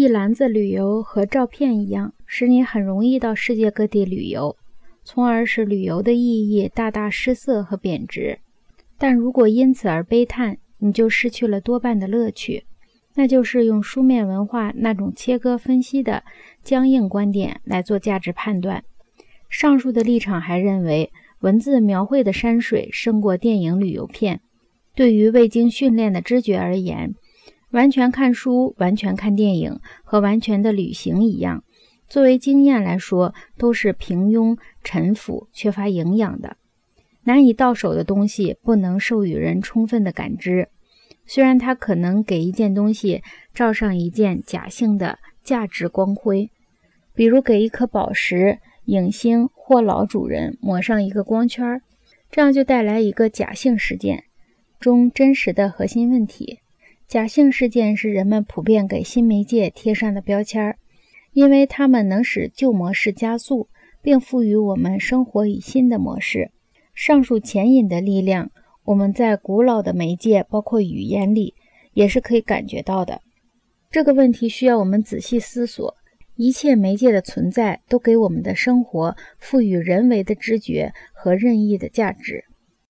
一篮子旅游和照片一样，使你很容易到世界各地旅游，从而使旅游的意义大大失色和贬值。但如果因此而悲叹，你就失去了多半的乐趣，那就是用书面文化那种切割分析的僵硬观点来做价值判断。上述的立场还认为，文字描绘的山水胜过电影旅游片。对于未经训练的知觉而言，完全看书、完全看电影和完全的旅行一样，作为经验来说，都是平庸、陈腐、缺乏营养的。难以到手的东西不能授予人充分的感知，虽然它可能给一件东西罩上一件假性的价值光辉，比如给一颗宝石、影星或老主人抹上一个光圈，这样就带来一个假性事件中真实的核心问题。假性事件是人们普遍给新媒介贴上的标签儿，因为它们能使旧模式加速，并赋予我们生活以新的模式。上述牵引的力量，我们在古老的媒介，包括语言里，也是可以感觉到的。这个问题需要我们仔细思索。一切媒介的存在，都给我们的生活赋予人为的知觉和任意的价值。